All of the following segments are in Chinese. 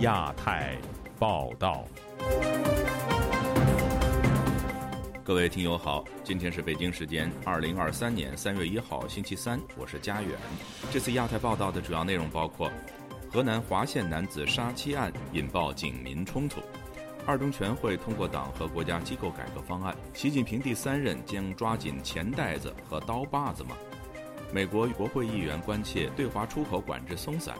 亚太报道，各位听友好，今天是北京时间二零二三年三月一号星期三，我是佳远。这次亚太报道的主要内容包括：河南滑县男子杀妻案引爆警民冲突；二中全会通过党和国家机构改革方案；习近平第三任将抓紧钱袋子和刀把子吗？美国国会议员关切对华出口管制松散。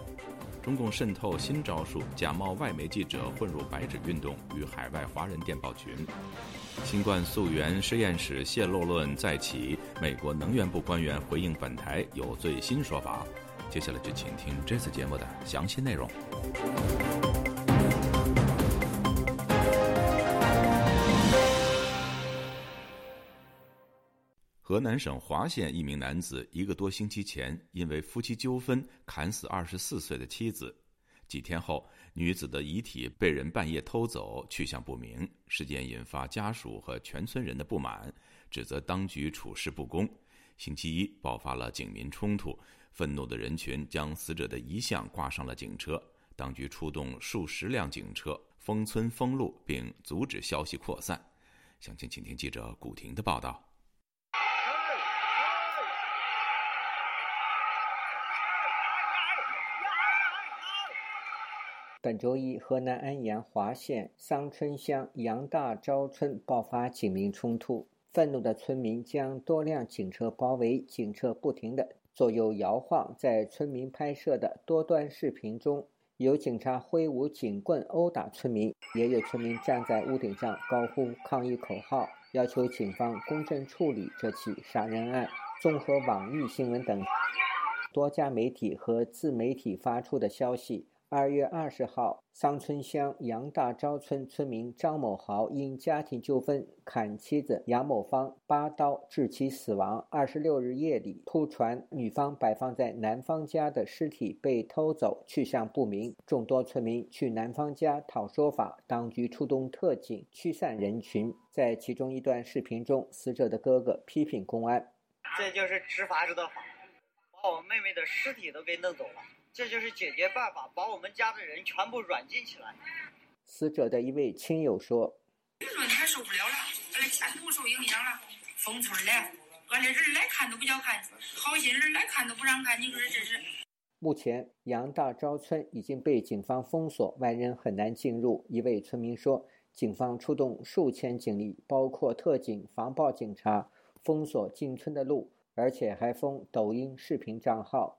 中共渗透新招数，假冒外媒记者混入白纸运动与海外华人电报群。新冠溯源实验室泄露论再起，美国能源部官员回应本台有最新说法。接下来就请听这次节目的详细内容。河南省滑县一名男子一个多星期前因为夫妻纠纷砍死二十四岁的妻子，几天后女子的遗体被人半夜偷走，去向不明。事件引发家属和全村人的不满，指责当局处事不公。星期一爆发了警民冲突，愤怒的人群将死者的遗像挂上了警车，当局出动数十辆警车封村封路，并阻止消息扩散。详情，请听记者古婷的报道。本周一，河南安阳滑县桑村乡杨大昭村爆发警民冲突，愤怒的村民将多辆警车包围，警车不停地左右摇晃。在村民拍摄的多段视频中，有警察挥舞警棍殴打村民，也有村民站在屋顶上高呼抗议口号，要求警方公正处理这起杀人案。综合网易新闻等多家媒体和自媒体发出的消息。二月二十号，桑村乡杨大昭村村民张某豪因家庭纠纷砍妻子杨某芳八刀，致其死亡。二十六日夜里，突传女方摆放在男方家的尸体被偷走，去向不明。众多村民去男方家讨说法，当局出动特警驱散人群。在其中一段视频中，死者的哥哥批评公安：“这就是执法者的法，把我妹妹的尸体都给弄走了。”这就是解决办法，把我们家的人全部软禁起来。死者的一位亲友说：“说你还受不了了，俺的前途受影响了，封村了，俺的人来看都不叫看，好心人来看都不让看，你说这是？”目前，杨大钊村已经被警方封锁，外人很难进入。一位村民说：“警方出动数千警力，包括特警、防暴警察，封锁进村的路，而且还封抖音视频账号。”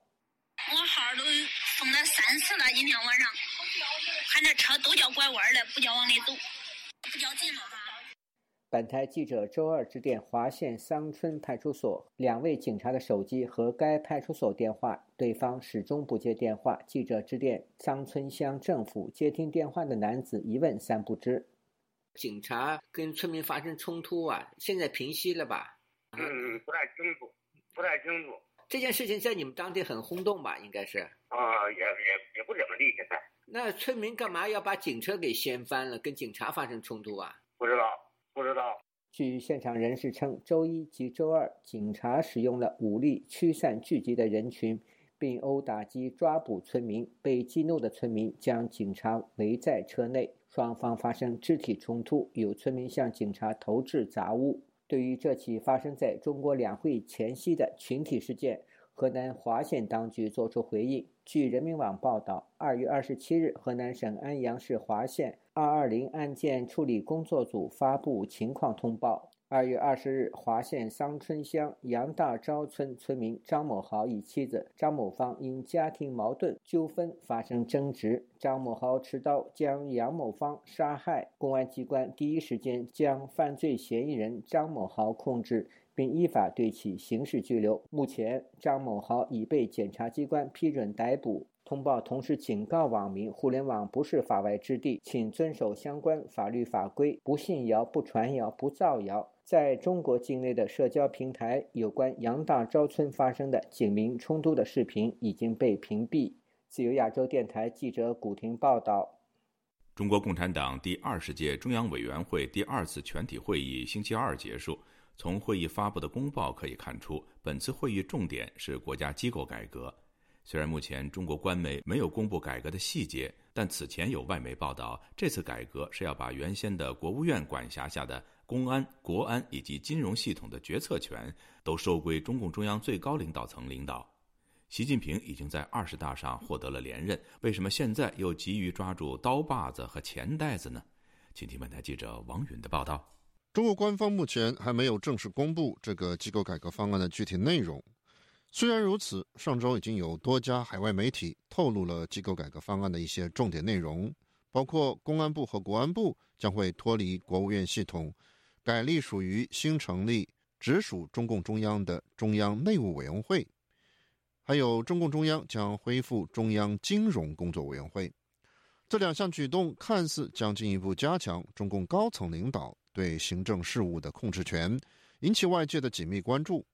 我号都封了三次了，今天晚上，看这车都叫拐弯了，不叫往里走，不叫进了吧。本台记者周二致电华县桑村派出所，两位警察的手机和该派出所电话，对方始终不接电话。记者致电桑村乡政府，接听电话的男子一问三不知。警察跟村民发生冲突啊，现在平息了吧？嗯，不太清楚，不太清楚。这件事情在你们当地很轰动吧？应该是啊，也也也不怎么地。现在那村民干嘛要把警车给掀翻了，跟警察发生冲突啊？不知道，不知道。据现场人士称，周一及周二，警察使用了武力驱散聚集的人群，并殴打及抓捕村民。被激怒的村民将警察围在车内，双方发生肢体冲突，有村民向警察投掷杂物。对于这起发生在中国两会前夕的群体事件，河南滑县当局作出回应。据人民网报道，二月二十七日，河南省安阳市滑县二二零案件处理工作组发布情况通报。二月二十日，滑县桑村乡杨大昭村村民张某豪与妻子张某芳因家庭矛盾纠纷发生争执，张某豪持刀将杨某芳杀害。公安机关第一时间将犯罪嫌疑人张某豪控制，并依法对其刑事拘留。目前，张某豪已被检察机关批准逮捕。通报同时警告网民：互联网不是法外之地，请遵守相关法律法规，不信谣、不传谣、不造谣。在中国境内的社交平台，有关杨大钊村发生的警民冲突的视频已经被屏蔽。自由亚洲电台记者古婷报道。中国共产党第二十届中央委员会第二次全体会议星期二结束。从会议发布的公报可以看出，本次会议重点是国家机构改革。虽然目前中国官媒没有公布改革的细节，但此前有外媒报道，这次改革是要把原先的国务院管辖下的公安、国安以及金融系统的决策权都收归中共中央最高领导层领导。习近平已经在二十大上获得了连任，为什么现在又急于抓住刀把子和钱袋子呢？请听本台记者王允的报道。中国官方目前还没有正式公布这个机构改革方案的具体内容。虽然如此，上周已经有多家海外媒体透露了机构改革方案的一些重点内容，包括公安部和国安部将会脱离国务院系统，改隶属于新成立、直属中共中央的中央内务委员会，还有中共中央将恢复中央金融工作委员会。这两项举动看似将进一步加强中共高层领导对行政事务的控制权，引起外界的紧密关注。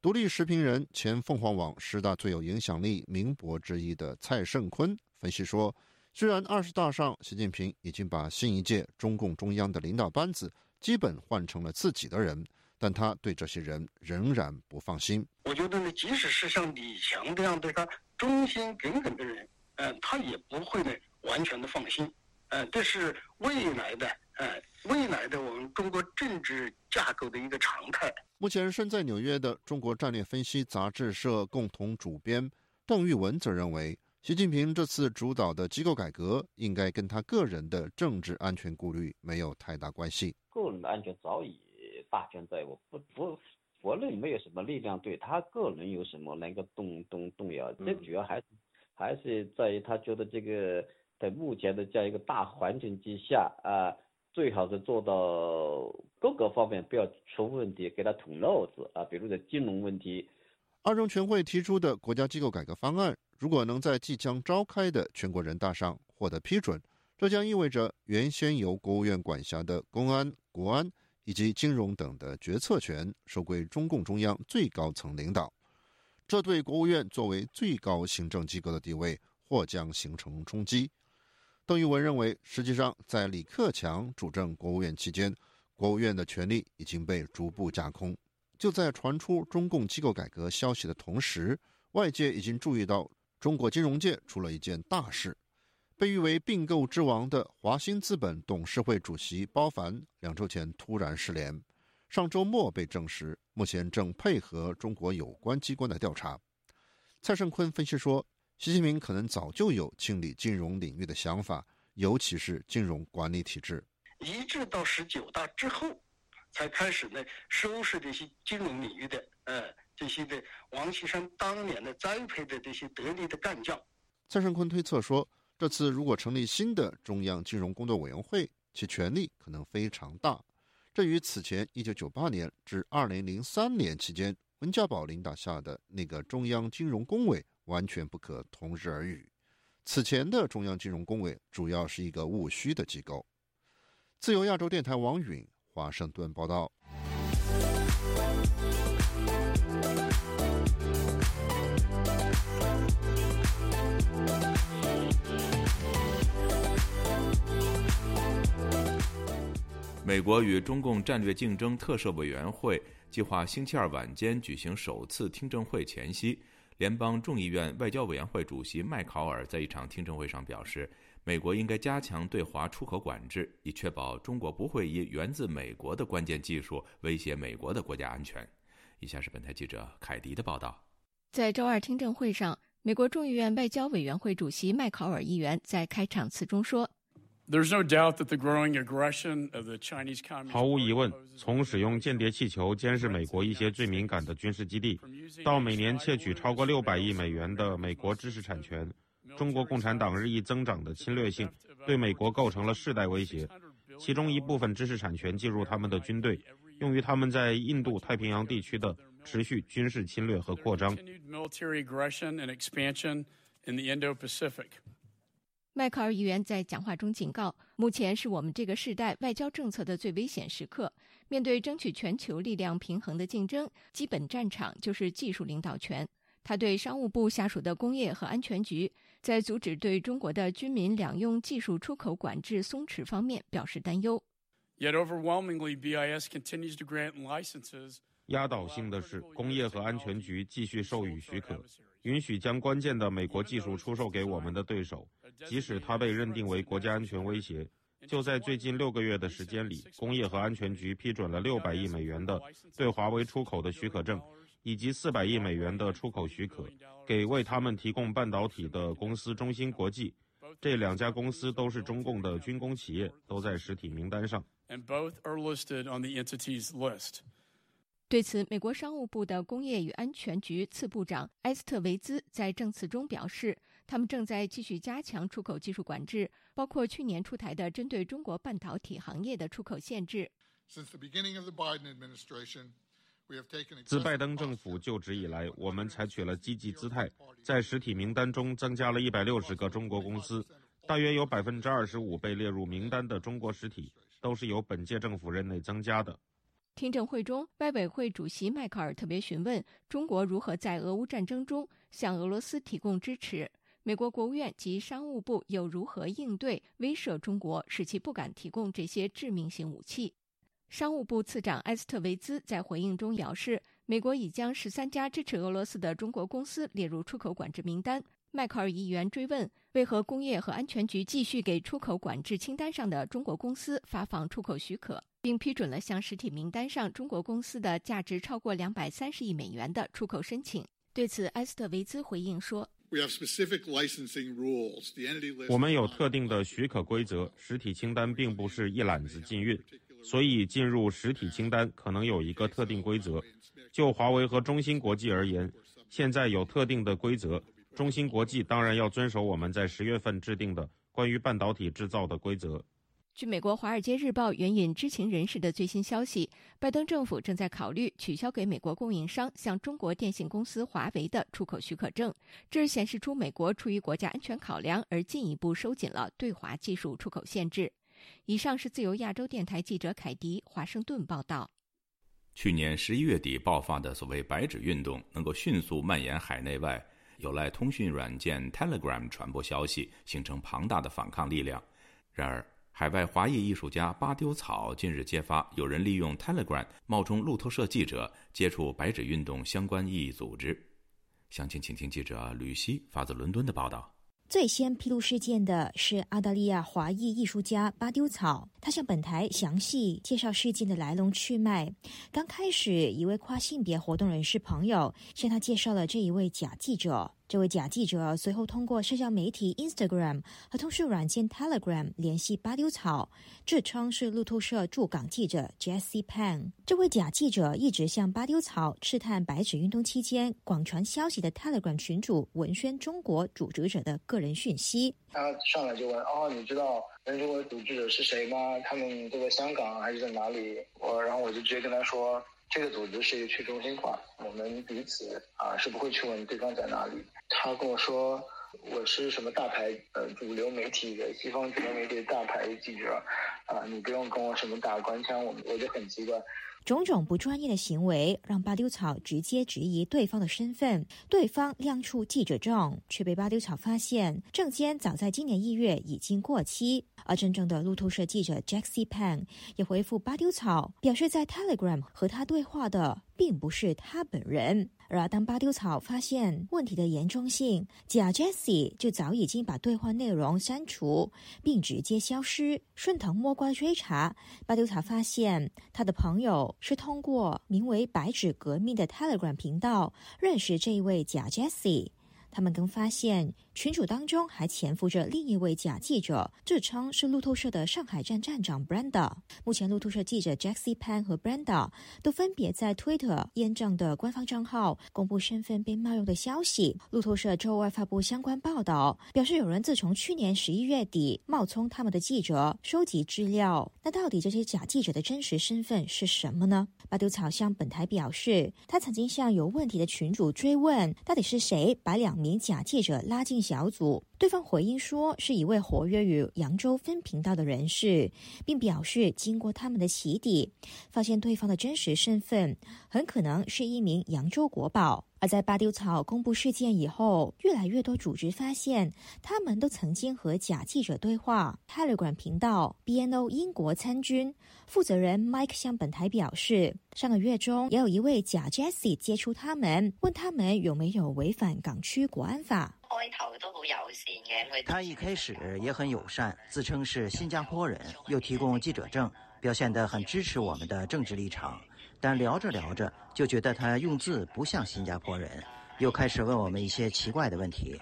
独立时评人、前凤凰网十大最有影响力名博之一的蔡胜坤分析说：“虽然二十大上，习近平已经把新一届中共中央的领导班子基本换成了自己的人，但他对这些人仍然不放心。我觉得呢，即使是像李强这样对他忠心耿耿的人，嗯，他也不会呢完全的放心。嗯，这是未来的，嗯，未来的我们中国政治架构的一个常态。目前身在纽约的中国战略分析杂志社共同主编邓玉文则认为，习近平这次主导的机构改革应该跟他个人的政治安全顾虑没有太大关系。个人的安全早已大权在握，不不国内没有什么力量对他个人有什么能够动动动摇。这主要还是还是在于他觉得这个。在目前的这样一个大环境之下啊，最好是做到各个方面不要出问题，给他捅漏子啊。比如在金融问题，二中全会提出的国家机构改革方案，如果能在即将召开的全国人大上获得批准，这将意味着原先由国务院管辖的公安、国安以及金融等的决策权收归中共中央最高层领导，这对国务院作为最高行政机构的地位或将形成冲击。邓玉文认为，实际上在李克强主政国务院期间，国务院的权力已经被逐步架空。就在传出中共机构改革消息的同时，外界已经注意到中国金融界出了一件大事：被誉为并购之王的华兴资本董事会主席包凡两周前突然失联，上周末被证实，目前正配合中国有关机关的调查。蔡胜坤分析说。习近平可能早就有清理金融领域的想法，尤其是金融管理体制。一直到十九大之后，才开始呢收拾这些金融领域的呃这些的王岐山当年的栽培的这些得力的干将。蔡胜坤推测说，这次如果成立新的中央金融工作委员会，其权力可能非常大。这与此前一九九八年至二零零三年期间温家宝领导下的那个中央金融工委。完全不可同日而语。此前的中央金融工委主要是一个务虚的机构。自由亚洲电台王允华盛顿报道。美国与中共战略竞争特设委员会计划星期二晚间举行首次听证会前夕。联邦众议院外交委员会主席麦考尔在一场听证会上表示，美国应该加强对华出口管制，以确保中国不会以源自美国的关键技术威胁美国的国家安全。以下是本台记者凯迪的报道。在周二听证会上，美国众议院外交委员会主席麦考尔议员在开场词中说。毫无疑问，从使用间谍气球监视美国一些最敏感的军事基地，到每年窃取超过六百亿美元的美国知识产权，中国共产党日益增长的侵略性对美国构成了世代威胁。其中一部分知识产权进入他们的军队，用于他们在印度太平洋地区的持续军事侵略和扩张。迈克尔议员在讲话中警告：“目前是我们这个时代外交政策的最危险时刻。面对争取全球力量平衡的竞争，基本战场就是技术领导权。”他对商务部下属的工业和安全局在阻止对中国的军民两用技术出口管制松弛方面表示担忧。压倒性的是，工业和安全局继续授予许可。允许将关键的美国技术出售给我们的对手，即使它被认定为国家安全威胁。就在最近六个月的时间里，工业和安全局批准了六百亿美元的对华为出口的许可证，以及四百亿美元的出口许可，给为他们提供半导体的公司中芯国际。这两家公司都是中共的军工企业，都在实体名单上。对此，美国商务部的工业与安全局次部长埃斯特维兹在证词中表示，他们正在继续加强出口技术管制，包括去年出台的针对中国半导体行业的出口限制。自拜登政府就职以来，我们采取了积极姿态，在实体名单中增加了一百六十个中国公司，大约有百分之二十五被列入名单的中国实体都是由本届政府任内增加的。听证会中，外委会主席迈克尔特别询问中国如何在俄乌战争中向俄罗斯提供支持，美国国务院及商务部又如何应对威慑中国，使其不敢提供这些致命性武器？商务部次长埃斯特维兹在回应中表示，美国已将十三家支持俄罗斯的中国公司列入出口管制名单。迈克尔议员追问，为何工业和安全局继续给出口管制清单上的中国公司发放出口许可？并批准了向实体名单上中国公司的价值超过两百三十亿美元的出口申请。对此，埃斯特维兹回应说：“我们有特定的许可规则，实体清单并不是一揽子禁运，所以进入实体清单可能有一个特定规则。就华为和中芯国际而言，现在有特定的规则。中芯国际当然要遵守我们在十月份制定的关于半导体制造的规则。”据美国《华尔街日报》援引知情人士的最新消息，拜登政府正在考虑取消给美国供应商向中国电信公司华为的出口许可证，这显示出美国出于国家安全考量而进一步收紧了对华技术出口限制。以上是自由亚洲电台记者凯迪华盛顿报道。去年十一月底爆发的所谓“白纸运动”能够迅速蔓延海内外，有赖通讯软件 Telegram 传播消息，形成庞大的反抗力量。然而，海外华裔艺术家巴丢草近日揭发，有人利用 Telegram 冒充路透社记者，接触白纸运动相关异议组织。详情，请听记者吕希发自伦敦的报道。最先披露事件的是澳大利亚华裔艺术家巴丢草，他向本台详细介绍事件的来龙去脉。刚开始，一位跨性别活动人士朋友向他介绍了这一位假记者。这位假记者随后通过社交媒体 Instagram 和通讯软件 Telegram 联系巴丢草，自称是路透社驻港记者 Jesse Pang。这位假记者一直向巴丢草试探白纸运动期间广传消息的 Telegram 群主文宣中国组织者的个人讯息。他上来就问：“哦，你知道文中国组织者是谁吗？他们都在香港还是在哪里？”我然后我就直接跟他说。这个组织是一个去中心化，我们彼此啊是不会去问对方在哪里。他跟我说我是什么大牌呃主流媒体的西方主流媒体大牌记者，啊你不用跟我什么打官腔，我我就很奇怪。种种不专业的行为让巴丢草直接质疑对方的身份，对方亮出记者证，却被巴丢草发现证件早在今年一月已经过期。而真正的路透社记者 Jackie Pan 也回复巴丢草，表示在 Telegram 和他对话的并不是他本人。而当巴丢草发现问题的严重性，假 Jesse 就早已经把对话内容删除，并直接消失。顺藤摸瓜追查，巴丢草发现他的朋友是通过名为“白纸革命”的 Telegram 频道认识这一位假 Jesse。他们更发现，群主当中还潜伏着另一位假记者，自称是路透社的上海站站长 Brenda。目前，路透社记者 Jackie Pan 和 Brenda 都分别在 Twitter 验证的官方账号公布身份被冒用的消息。路透社周二发布相关报道，表示有人自从去年十一月底冒充他们的记者收集资料。那到底这些假记者的真实身份是什么呢？巴丢草向本台表示，他曾经向有问题的群主追问，到底是谁把两名假记者拉进小组，对方回应说是一位活跃于扬州分频道的人士，并表示经过他们的洗底，发现对方的真实身份很可能是一名扬州国宝。而在巴丢草公布事件以后，越来越多组织发现，他们都曾经和假记者对话。Telegram 频道 BNO 英国参军负责人 Mike 向本台表示，上个月中也有一位假 Jesse 接触他们，问他们有没有违反港区国安法。开头都好友善嘅，他一开始也很友善，自称是新加坡人，又提供记者证，表现得很支持我们的政治立场。但聊着聊着，就觉得他用字不像新加坡人，又开始问我们一些奇怪的问题，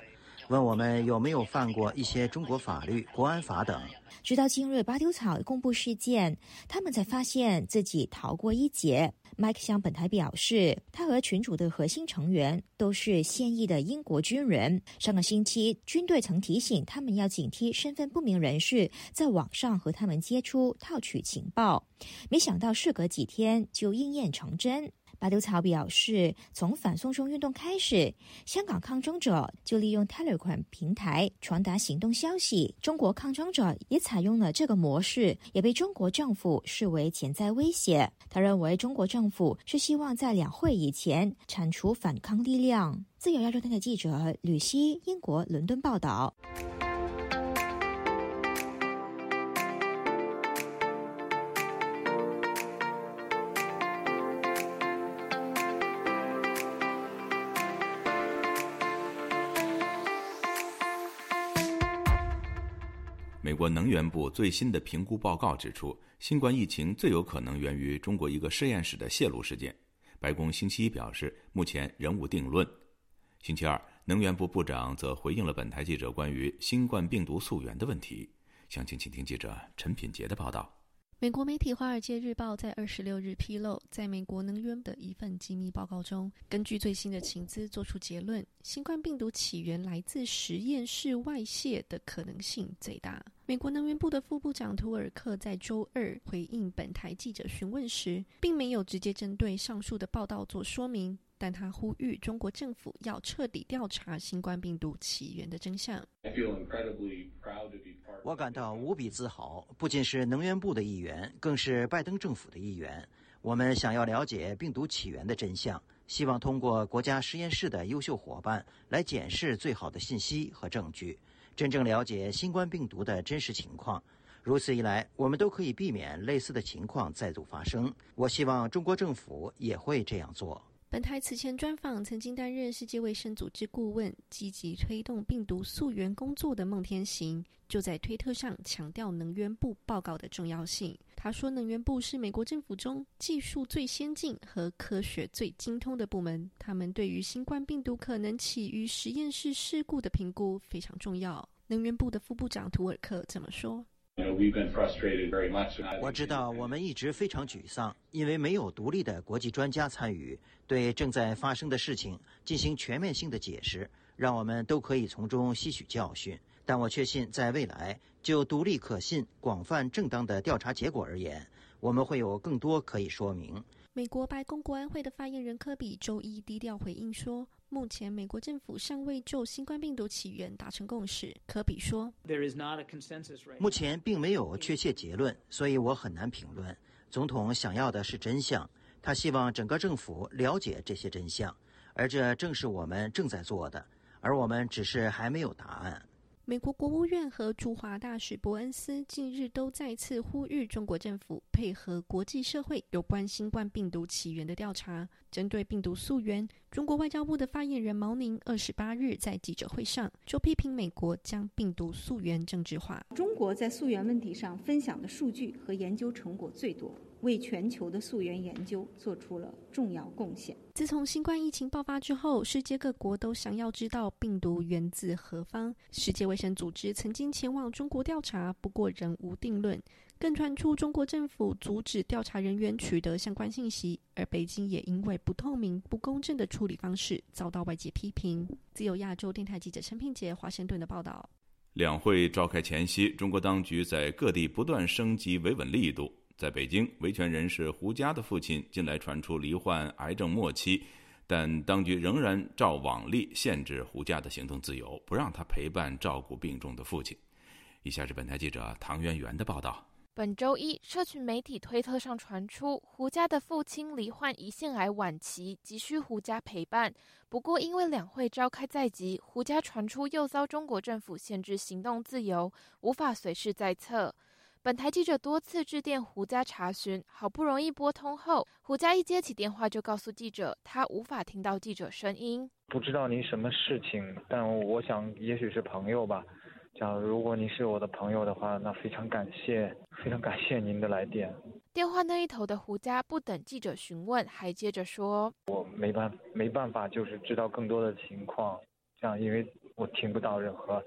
问我们有没有犯过一些中国法律、国安法等。直到今日巴丢草公布事件，他们才发现自己逃过一劫。Mike 向本台表示，他和群主的核心成员都是现役的英国军人。上个星期，军队曾提醒他们要警惕身份不明人士在网上和他们接触，套取情报。没想到，事隔几天就应验成真。巴丢草表示，从反送中运动开始，香港抗争者就利用 Telegram 平台传达行动消息。中国抗争者也采用了这个模式，也被中国政府视为潜在威胁。他认为，中国政府是希望在两会以前铲除反抗力量。自由亚洲电台记者吕希，英国伦敦报道。国能源部最新的评估报告指出，新冠疫情最有可能源于中国一个实验室的泄露事件。白宫星期一表示，目前仍无定论。星期二，能源部部长则回应了本台记者关于新冠病毒溯源的问题。详情，请听记者陈品杰的报道。美国媒体《华尔街日报》在二十六日披露，在美国能源的一份机密报告中，根据最新的情资作出结论：新冠病毒起源来自实验室外泄的可能性最大。美国能源部的副部长图尔克在周二回应本台记者询问时，并没有直接针对上述的报道做说明。但他呼吁中国政府要彻底调查新冠病毒起源的真相。我感到无比自豪，不仅是能源部的一员，更是拜登政府的一员。我们想要了解病毒起源的真相，希望通过国家实验室的优秀伙伴来检视最好的信息和证据，真正了解新冠病毒的真实情况。如此一来，我们都可以避免类似的情况再度发生。我希望中国政府也会这样做。本台此前专访曾经担任世界卫生组织顾问、积极推动病毒溯源工作的孟天行，就在推特上强调能源部报告的重要性。他说：“能源部是美国政府中技术最先进和科学最精通的部门，他们对于新冠病毒可能起于实验室事故的评估非常重要。”能源部的副部长图尔克怎么说。我知道我们一直非常沮丧，因为没有独立的国际专家参与对正在发生的事情进行全面性的解释，让我们都可以从中吸取教训。但我确信，在未来，就独立、可信、广泛、正当的调查结果而言，我们会有更多可以说明。美国白宫国安会的发言人科比周一低调回应说。目前，美国政府尚未就新冠病毒起源达成共识。科比说：“目前并没有确切结论，所以我很难评论。总统想要的是真相，他希望整个政府了解这些真相，而这正是我们正在做的，而我们只是还没有答案。”美国国务院和驻华大使伯恩斯近日都再次呼吁中国政府配合国际社会有关新冠病毒起源的调查。针对病毒溯源，中国外交部的发言人毛宁二十八日在记者会上就批评美国将病毒溯源政治化。中国在溯源问题上分享的数据和研究成果最多。为全球的溯源研究做出了重要贡献。自从新冠疫情爆发之后，世界各国都想要知道病毒源自何方。世界卫生组织曾经前往中国调查，不过仍无定论。更传出中国政府阻止调查人员取得相关信息，而北京也因为不透明、不公正的处理方式遭到外界批评。自由亚洲电台记者陈平杰华盛顿的报道。两会召开前夕，中国当局在各地不断升级维稳力度。在北京，维权人士胡佳的父亲近来传出罹患癌症末期，但当局仍然照往例限制胡佳的行动自由，不让他陪伴照顾病重的父亲。以下是本台记者唐媛媛的报道。本周一，社群媒体推特上传出胡家的父亲罹患胰腺癌晚期，急需胡家陪伴。不过，因为两会召开在即，胡家传出又遭中国政府限制行动自由，无法随时在侧。本台记者多次致电胡家查询，好不容易拨通后，胡家一接起电话就告诉记者，他无法听到记者声音。不知道您什么事情，但我想也许是朋友吧。假如果您是我的朋友的话，那非常感谢，非常感谢您的来电。电话那一头的胡家不等记者询问，还接着说：“我没办没办法，就是知道更多的情况，这样因为我听不到任何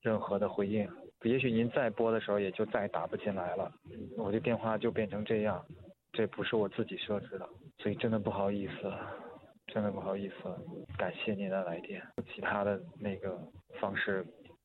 任何的回应。”也许您再拨的时候也就再打不进来了，我的电话就变成这样，这不是我自己设置的，所以真的不好意思，真的不好意思，感谢您的来电，其他的那个方式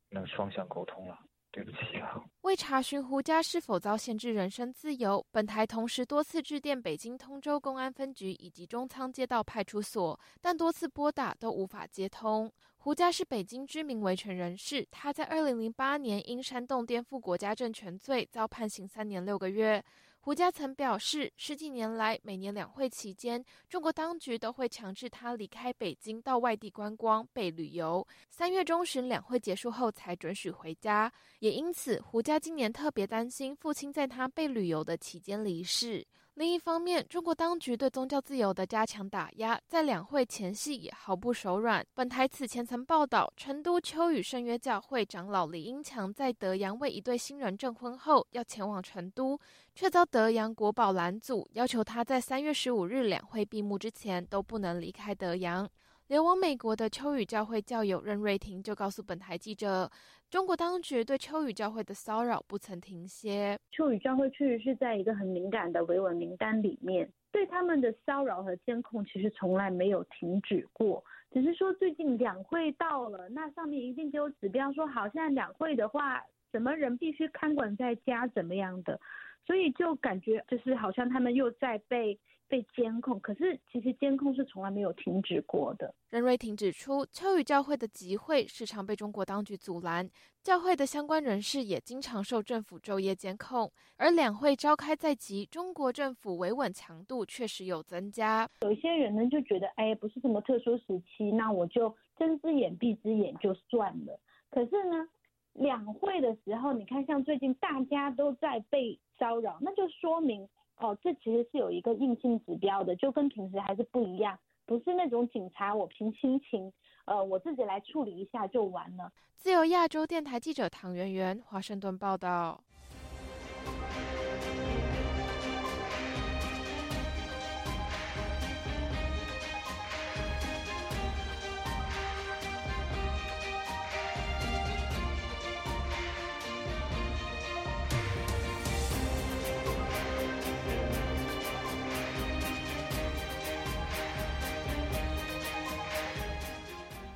能双向沟通了，对不起啊。为查询胡家是否遭限制人身自由，本台同时多次致电北京通州公安分局以及中仓街道派出所，但多次拨打都无法接通。胡家是北京知名维权人士，他在二零零八年因煽动颠覆国家政权罪遭判刑三年六个月。胡家曾表示，十几年来，每年两会期间，中国当局都会强制他离开北京到外地观光、被旅游。三月中旬两会结束后才准许回家，也因此，胡家今年特别担心父亲在他被旅游的期间离世。另一方面，中国当局对宗教自由的加强打压，在两会前夕也毫不手软。本台此前曾报道，成都秋雨圣约教会长老李英强在德阳为一对新人证婚后，要前往成都，却遭德阳国宝拦阻，要求他在三月十五日两会闭幕之前都不能离开德阳。流亡美国的秋雨教会教友任瑞婷就告诉本台记者。中国当局对秋雨教会的骚扰不曾停歇。秋雨教会确实是在一个很敏感的维稳名单里面，对他们的骚扰和监控其实从来没有停止过。只是说最近两会到了，那上面一定就有指标说，好，现在两会的话，什么人必须看管在家，怎么样的，所以就感觉就是好像他们又在被。被监控，可是其实监控是从来没有停止过的。任瑞婷指出，秋雨教会的集会时常被中国当局阻拦，教会的相关人士也经常受政府昼夜监控。而两会召开在即，中国政府维稳强度确实有增加。有一些人呢就觉得，哎，不是什么特殊时期，那我就睁只眼闭只眼就算了。可是呢，两会的时候，你看像最近大家都在被骚扰，那就说明。哦，这其实是有一个硬性指标的，就跟平时还是不一样，不是那种警察我凭心情，呃，我自己来处理一下就完了。自由亚洲电台记者唐媛媛，华盛顿报道。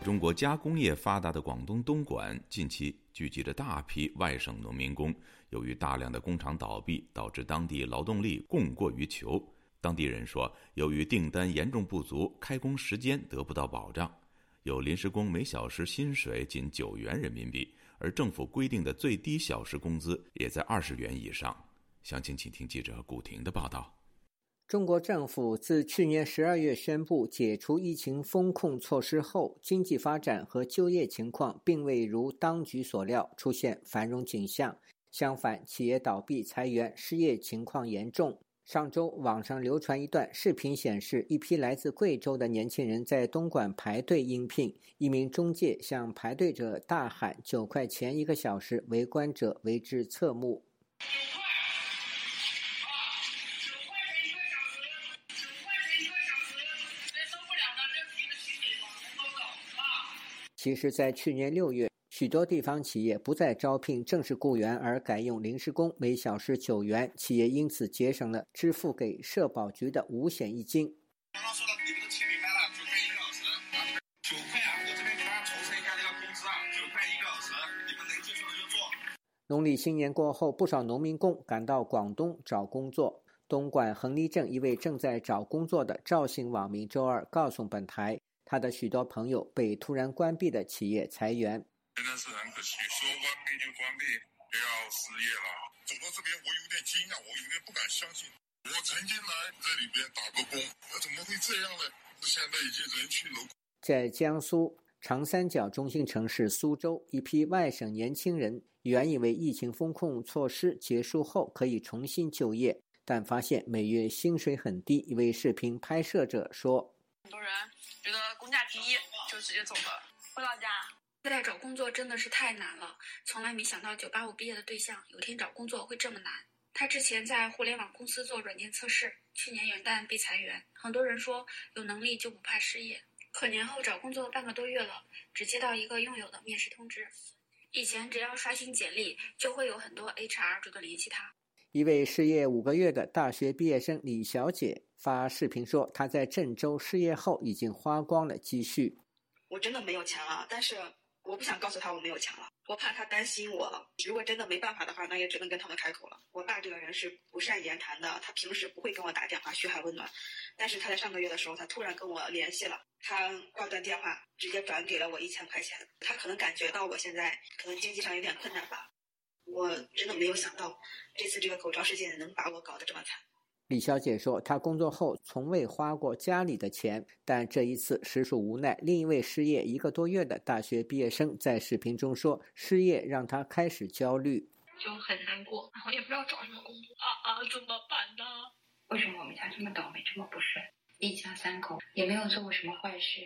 中国加工业发达的广东东莞，近期聚集着大批外省农民工。由于大量的工厂倒闭，导致当地劳动力供过于求。当地人说，由于订单严重不足，开工时间得不到保障。有临时工每小时薪水仅九元人民币，而政府规定的最低小时工资也在二十元以上。详情，请听记者古婷的报道。中国政府自去年十二月宣布解除疫情封控措施后，经济发展和就业情况并未如当局所料出现繁荣景象。相反，企业倒闭、裁员、失业情况严重。上周，网上流传一段视频，显示一批来自贵州的年轻人在东莞排队应聘，一名中介向排队者大喊“九块钱一个小时”，围观者为之侧目。其实，在去年六月，许多地方企业不再招聘正式雇员，而改用临时工，每小时九元，企业因此节省了支付给社保局的五险一金。刚刚说了，你们都听明白了，九块一个小时，九块啊！我这边给大家重申一下这个工资啊，九块一个小时，你们能接受就做。农历新年过后，不少农民工赶到广东找工作。东莞横沥镇一位正在找工作的赵姓网民周二告诉本台。他的许多朋友被突然关闭的企业裁员，真的是很可惜。说关闭就关闭，要失业了。走到这边，我有点惊讶，我有点不敢相信。我曾经来这里边打过工，那怎么会这样呢？现在已经人去楼空。在江苏长三角中心城市苏州，一批外省年轻人原以为疫情风控措施结束后可以重新就业，但发现每月薪水很低。一位视频拍摄者说：“很多人觉得工价低，就直接走了，回老家。现在找工作真的是太难了，从来没想到九八五毕业的对象有天找工作会这么难。”他之前在互联网公司做软件测试，去年元旦被裁员。很多人说有能力就不怕失业，可年后找工作半个多月了，只接到一个用友的面试通知。以前只要刷新简历，就会有很多 HR 主动联系他。一位失业五个月的大学毕业生李小姐发视频说，她在郑州失业后已经花光了积蓄。我真的没有钱了，但是。我不想告诉他我没有钱了，我怕他担心我。如果真的没办法的话，那也只能跟他们开口了。我爸这个人是不善言谈的，他平时不会跟我打电话嘘寒问暖，但是他在上个月的时候，他突然跟我联系了，他挂断电话，直接转给了我一千块钱。他可能感觉到我现在可能经济上有点困难吧。我真的没有想到这次这个口罩事件能把我搞得这么惨。李小姐说：“她工作后从未花过家里的钱，但这一次实属无奈。”另一位失业一个多月的大学毕业生在视频中说：“失业让她开始焦虑，就很难过，然后也不知道找什么工作啊啊，怎么办呢？为什么我们家这么倒霉，这么不顺？一家三口也没有做过什么坏事。”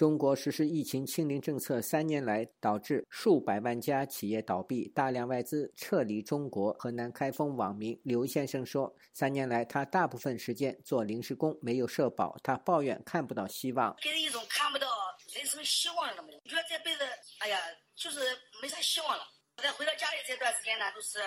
中国实施疫情清零政策三年来，导致数百万家企业倒闭，大量外资撤离中国。河南开封网民刘先生说：“三年来，他大部分时间做临时工，没有社保。他抱怨看不到希望，给人一种看不到人生希望的那么觉得这辈子，哎呀，就是没啥希望了。再回到家里这段时间呢，都是。”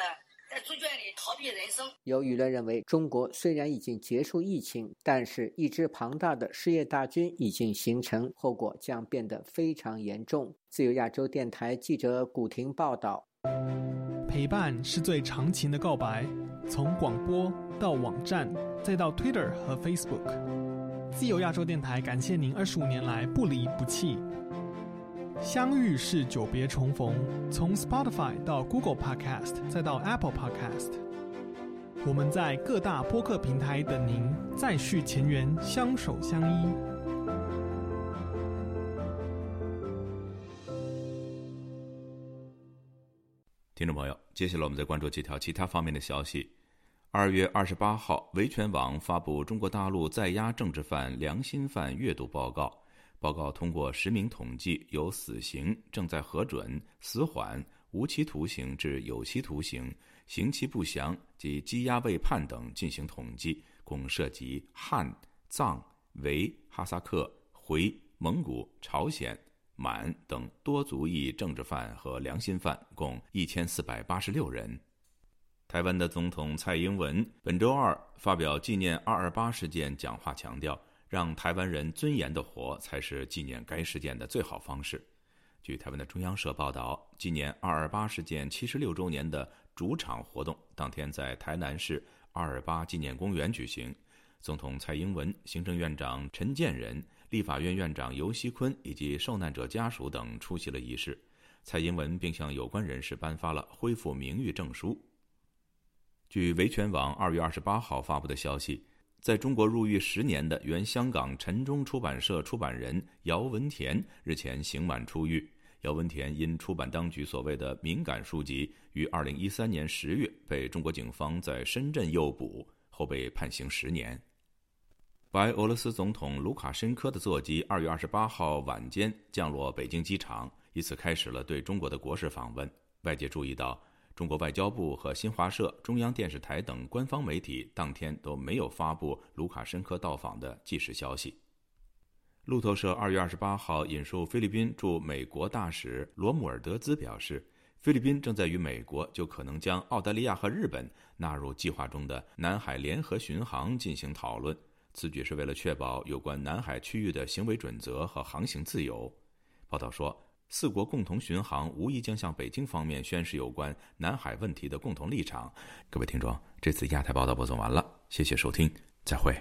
在猪圈里逃避人生。有舆论认为，中国虽然已经结束疫情，但是一支庞大的失业大军已经形成，后果将变得非常严重。自由亚洲电台记者古婷报道。陪伴是最长情的告白，从广播到网站，再到 Twitter 和 Facebook。自由亚洲电台感谢您二十五年来不离不弃。相遇是久别重逢，从 Spotify 到 Google Podcast，再到 Apple Podcast，我们在各大播客平台等您，再续前缘，相守相依。听众朋友，接下来我们再关注几条其他方面的消息。二月二十八号，维权网发布中国大陆在押政治犯良心犯阅读报告。报告通过实名统计，由死刑、正在核准、死缓、无期徒刑至有期徒刑、刑期不详及羁押未判等进行统计，共涉及汉、藏、维、哈萨克、回、蒙古、朝鲜、满等多族裔政治犯和良心犯，共一千四百八十六人。台湾的总统蔡英文本周二发表纪念二二八事件讲话，强调。让台湾人尊严的活，才是纪念该事件的最好方式。据台湾的中央社报道，纪念二二八事件七十六周年的主场活动当天在台南市二二八纪念公园举行。总统蔡英文、行政院长陈建仁、立法院院长游锡坤以及受难者家属等出席了仪式。蔡英文并向有关人士颁发了恢复名誉证书。据维权网二月二十八号发布的消息。在中国入狱十年的原香港陈忠出版社出版人姚文田日前刑满出狱。姚文田因出版当局所谓的敏感书籍，于二零一三年十月被中国警方在深圳诱捕，后被判刑十年。白俄罗斯总统卢卡申科的座机二月二十八号晚间降落北京机场，以此开始了对中国的国事访问。外界注意到。中国外交部和新华社、中央电视台等官方媒体当天都没有发布卢卡申科到访的即时消息。路透社二月二十八号引述菲律宾驻美国大使罗姆尔德兹表示，菲律宾正在与美国就可能将澳大利亚和日本纳入计划中的南海联合巡航进行讨论。此举是为了确保有关南海区域的行为准则和航行自由。报道说。四国共同巡航无疑将向北京方面宣示有关南海问题的共同立场。各位听众，这次亚太报道播送完了，谢谢收听，再会。